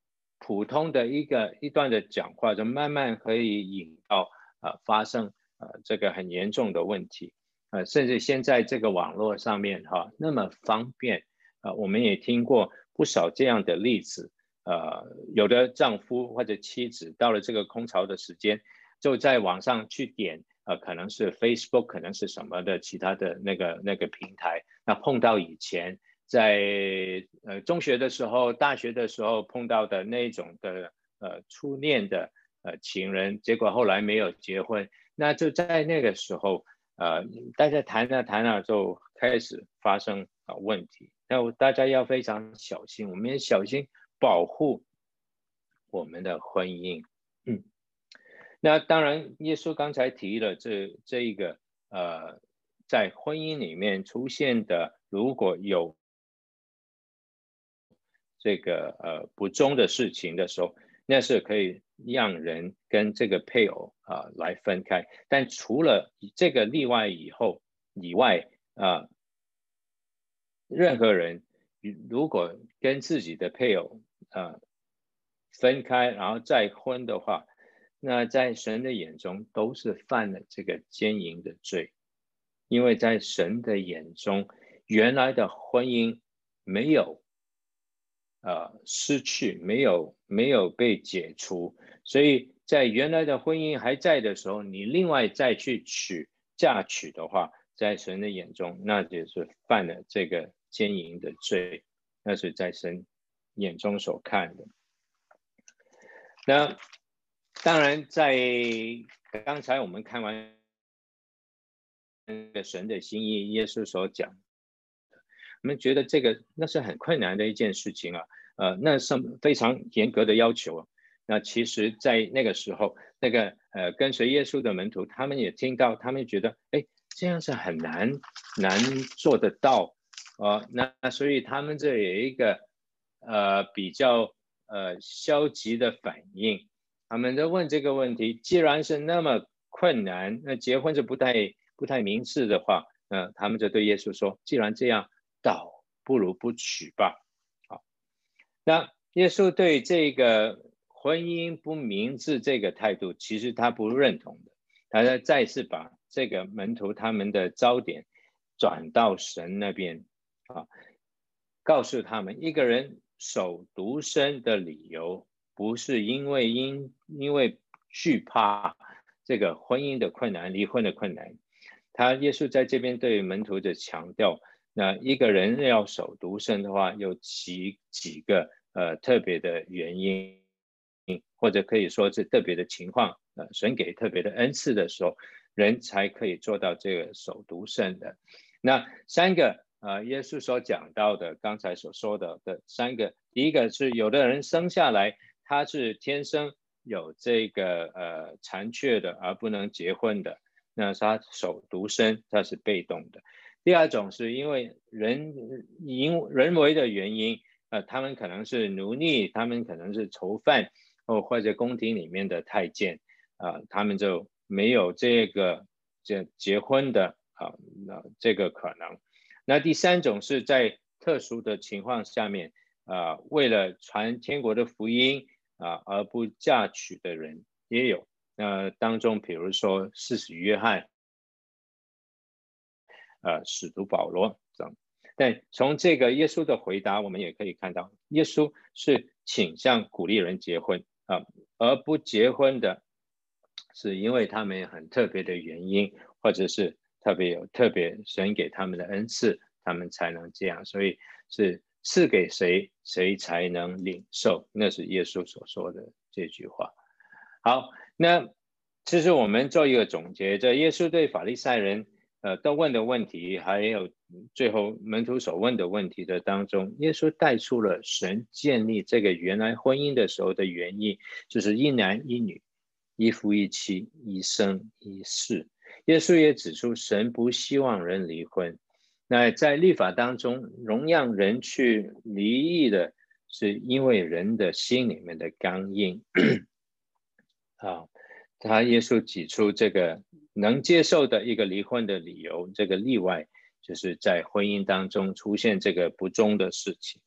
普通的一个一段的讲话，就慢慢可以引到呃发生呃这个很严重的问题。呃，甚至现在这个网络上面哈、那么方便，呃，我们也听过不少这样的例子，呃，有的丈夫或者妻子到了这个空巢的时间，就在网上去点，呃，可能是 Facebook，可能是什么的其他的那个那个平台，那碰到以前在呃中学的时候、大学的时候碰到的那种的呃初恋的呃情人，结果后来没有结婚，那就在那个时候。呃，大家谈着谈着就开始发生啊问题，那大家要非常小心，我们也小心保护我们的婚姻。嗯，那当然，耶稣刚才提了这这一个呃在婚姻里面出现的，如果有这个呃不忠的事情的时候，那是可以让人跟这个配偶啊、来分开。但除了这个例外以后以外啊、任何人如果跟自己的配偶啊、分开，然后再婚的话，那在神的眼中都是犯了这个奸淫的罪，因为在神的眼中，原来的婚姻没有呃失去，没有没有被解除，所以在原来的婚姻还在的时候，你另外再去娶嫁娶的话，在神的眼中，那就是犯了这个奸淫的罪，那是在神眼中所看的。那。当然，在刚才我们看完那个神的心意，耶稣所讲，我们觉得这个那是很困难的一件事情啊，呃，那是非常严格的要求。那其实，在那个时候，那个呃跟随耶稣的门徒，他们也听到，他们觉得，哎，这样是很难难做得到啊。那所以他们这有一个呃比较呃消极的反应。他们在问这个问题，既然是那么困难，那结婚是不太不太明智的话，那他们就对耶稣说：“既然这样，倒不如不娶吧。”好，那耶稣对这个婚姻不明智这个态度，其实他不认同的。他再再次把这个门徒他们的焦点转到神那边啊，告诉他们一个人守独身的理由。不是因为因因为惧怕这个婚姻的困难、离婚的困难，他耶稣在这边对门徒的强调，那一个人要守独身的话，有几几个呃特别的原因，或者可以说是特别的情况，呃，神给特别的恩赐的时候，人才可以做到这个守独身的。那三个呃，耶稣所讲到的，刚才所说的的三个，第一个是有的人生下来。他是天生有这个呃残缺的，而不能结婚的，那他守独身，他是被动的。第二种是因为人因人为的原因，呃，他们可能是奴隶，他们可能是囚犯，或或者宫廷里面的太监，啊、他们就没有这个这结婚的啊，那、这个可能。那第三种是在特殊的情况下面，啊、为了传天国的福音。啊，而不嫁娶的人也有。那当中，比如说施洗约翰，呃，使徒保罗等。但从这个耶稣的回答，我们也可以看到，耶稣是倾向鼓励人结婚啊，而不结婚的，是因为他们有很特别的原因，或者是特别有特别神给他们的恩赐，他们才能这样。所以是。赐给谁，谁才能领受？那是耶稣所说的这句话。好，那其实我们做一个总结，在耶稣对法利赛人呃都问的问题，还有最后门徒所问的问题的当中，耶稣带出了神建立这个原来婚姻的时候的原因，就是一男一女，一夫一妻，一生一世。耶稣也指出，神不希望人离婚。那在律法当中，容让人去离异的，是因为人的心里面的刚硬。[COUGHS] 啊，他耶稣指出这个能接受的一个离婚的理由，这个例外就是在婚姻当中出现这个不忠的事情。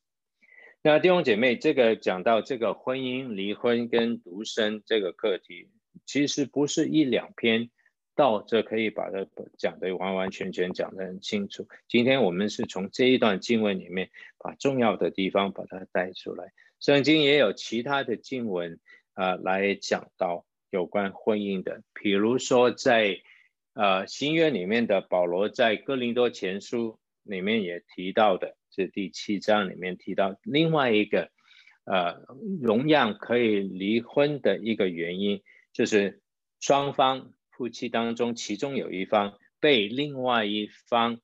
那弟兄姐妹，这个讲到这个婚姻离婚跟独身这个课题，其实不是一两篇。到这可以把它讲得完完全全讲得很清楚。今天我们是从这一段经文里面把重要的地方把它带出来。圣经也有其他的经文啊、来讲到有关婚姻的，比如说在呃新约里面的保罗在哥林多前书里面也提到的，这第七章里面提到另外一个呃同样可以离婚的一个原因，就是双方。夫妻当中，其中有一方被另外一方，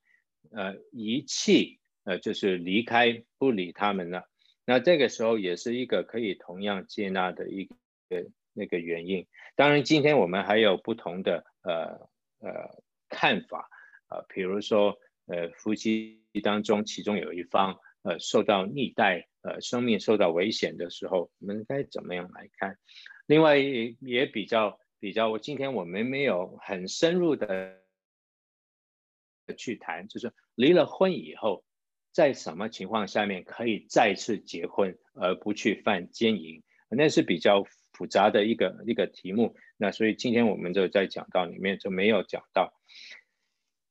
呃，遗弃，呃，就是离开不理他们了。那这个时候也是一个可以同样接纳的一个那个原因。当然，今天我们还有不同的呃呃看法呃，比如说呃夫妻当中其中有一方呃受到虐待，呃生命受到危险的时候，我们该怎么样来看？另外也比较比较，我今天我们没有很深入的去谈，就是离了婚以后，在什么情况下面可以再次结婚而不去犯奸淫？那是比较复杂的一个一个题目。那所以今天我们就在讲到里面就没有讲到。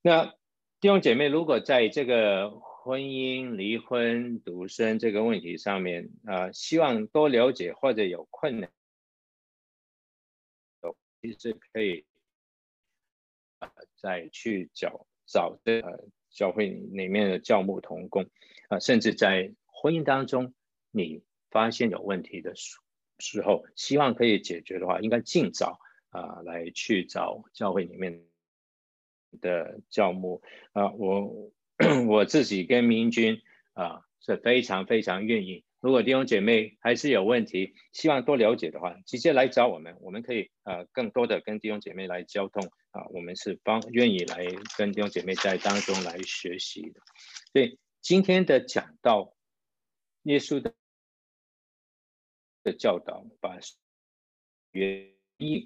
那弟兄姐妹，如果在这个婚姻、离婚、独身这个问题上面，啊、希望多了解或者有困难，其实可以、呃，再去找找这个教会里面的教牧同工啊、甚至在婚姻当中你发现有问题的时候，希望可以解决的话，应该尽早啊、来去找教会里面的教牧啊、我 [CLEARS THROAT] 我自己跟明君啊、是非常非常愿意。如果弟兄姐妹还是有问题，希望多了解的话，直接来找我们，我们可以呃更多的跟弟兄姐妹来交通啊，我们是帮愿意来跟弟兄姐妹在当中来学习的。所以今天的讲到，耶稣的的教导，把原意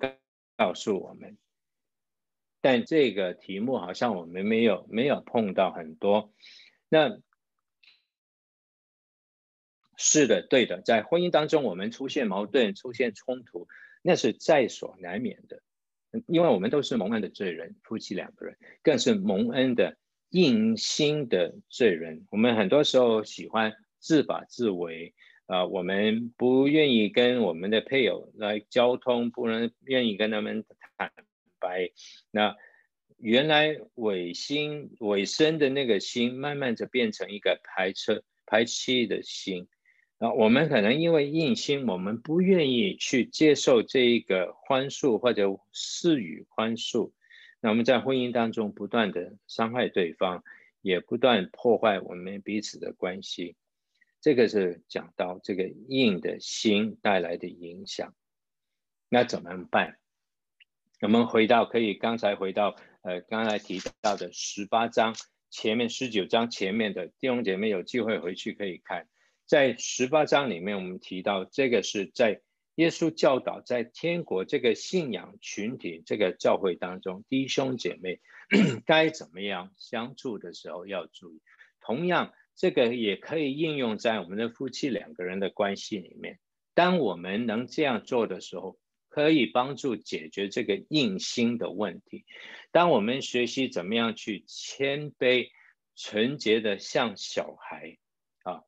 告诉我们，但这个题目好像我们没有没有碰到很多，那。是的，对的，在婚姻当中，我们出现矛盾、出现冲突，那是在所难免的，因为我们都是蒙恩的罪人，夫妻两个人更是蒙恩的硬心的罪人。我们很多时候喜欢自把自为，呃，我们不愿意跟我们的配偶来交通，不能愿意跟他们坦白。那原来伪心、伪生的那个心，慢慢就变成一个排斥、排斥的心。啊，我们可能因为硬心，我们不愿意去接受这一个宽恕或者施予宽恕，那我们在婚姻当中不断的伤害对方，也不断破坏我们彼此的关系。这个是讲到这个硬的心带来的影响。那怎么办？我们回到可以刚才回到呃刚才提到的十八章前面，十九章前面的弟兄姐妹有机会回去可以看。在十八章里面，我们提到这个是在耶稣教导在天国这个信仰群体这个教会当中，弟兄姐妹 [CLEARS THROAT] 该怎么样相处的时候要注意。同样，这个也可以应用在我们的夫妻两个人的关系里面。当我们能这样做的时候，可以帮助解决这个硬心的问题。当我们学习怎么样去谦卑、纯洁的像小孩啊。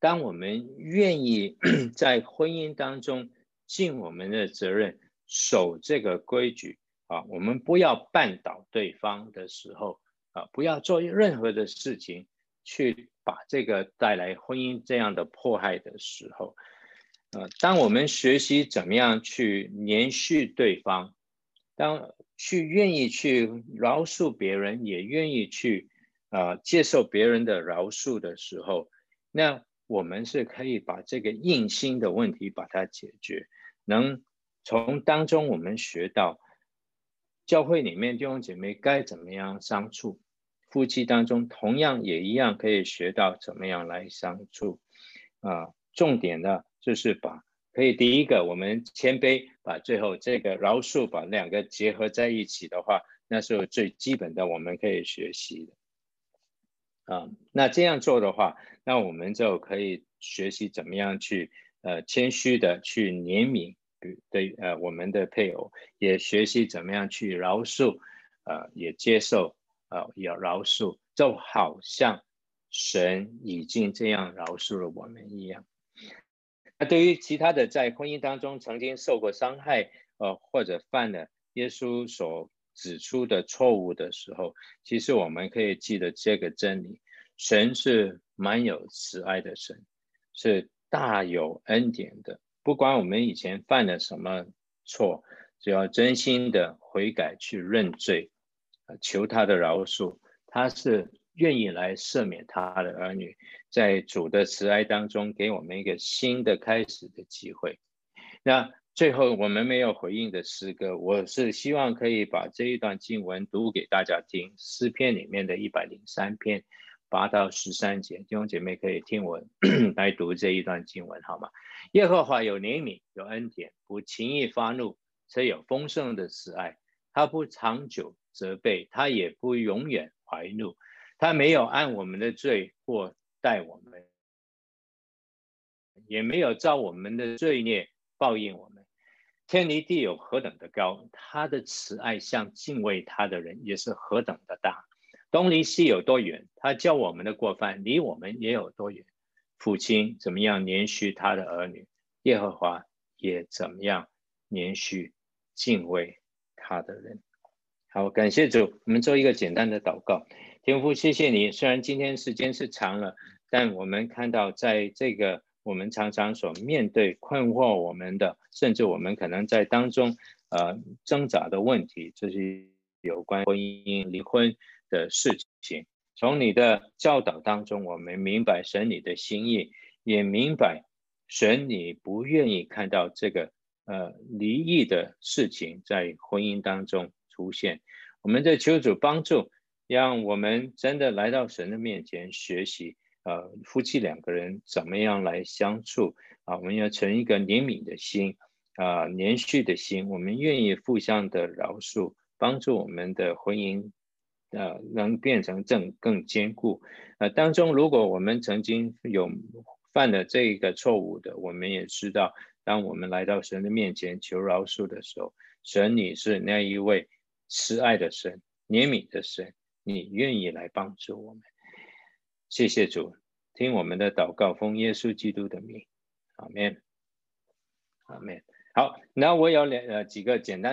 当我们愿意 [COUGHS] 在婚姻当中尽我们的责任，守这个规矩啊，我们不要绊倒对方的时候啊，不要做任何的事情去把这个带来婚姻这样的迫害的时候，呃，当我们学习怎么样去延续对方，当去愿意去饶恕别人，也愿意去啊接受别人的饶恕的时候，那。我们是可以把这个硬心的问题把它解决，能从当中我们学到教会里面弟兄姐妹该怎么样相处，夫妻当中同样也一样可以学到怎么样来相处。啊，重点呢就是把可以第一个我们谦卑，把最后这个饶恕把两个结合在一起的话，那是最基本的我们可以学习的。啊，那这样做的话，那我们就可以学习怎么样去呃谦虚的去怜悯对呃我们的配偶，也学习怎么样去饶恕，呃也接受呃也饶恕，就好像神已经这样饶恕了我们一样。那对于其他的在婚姻当中曾经受过伤害呃或者犯了耶稣所指出的错误的时候，其实我们可以记得这个真理：神是满有慈爱的神，是大有恩典的。不管我们以前犯了什么错，只要真心的悔改去认罪，求他的饶恕，他是愿意来赦免他的儿女，在主的慈爱当中给我们一个新的开始的机会。那最后我们没有回应的诗歌，我是希望可以把这一段经文读给大家听，诗篇里面的一百零三篇八到十三节，弟兄姐妹可以听我 [COUGHS] 来读这一段经文好吗？耶和华有怜悯，有恩典，不轻易发怒，却有丰盛的慈爱。他不长久责备，他也不永远怀怒，他没有按我们的罪过待我们，也没有照我们的罪孽报应我们。天离地有何等的高，他的慈爱向敬畏他的人也是何等的大。东离西有多远，他叫我们的过犯离我们也有多远。父亲怎么样怜恤他的儿女，耶和华也怎么样怜恤敬畏他的人。好，感谢主，我们做一个简单的祷告。天父，谢谢你。虽然今天时间是长了，但我们看到在这个我们常常所面对困惑我们的，甚至我们可能在当中呃挣扎的问题，就是有关婚姻离婚的事情。从你的教导当中，我们明白神你的心意，也明白神你不愿意看到这个呃离异的事情在婚姻当中出现。我们在求主帮助，让我们真的来到神的面前学习。呃，夫妻两个人怎么样来相处啊？我们要存一个怜悯的心啊，怜恤的心。我们愿意互相的饶恕，帮助我们的婚姻。呃，能变成正更坚固。呃，当中如果我们曾经有犯了这个错误的，我们也知道，当我们来到神的面前求饶恕的时候，神你是那一位慈爱的神、怜悯的神，你愿意来帮助我们。谢谢主，听我们的祷告，奉耶稣基督的名，阿门，阿门。好，那我有两呃几个简单。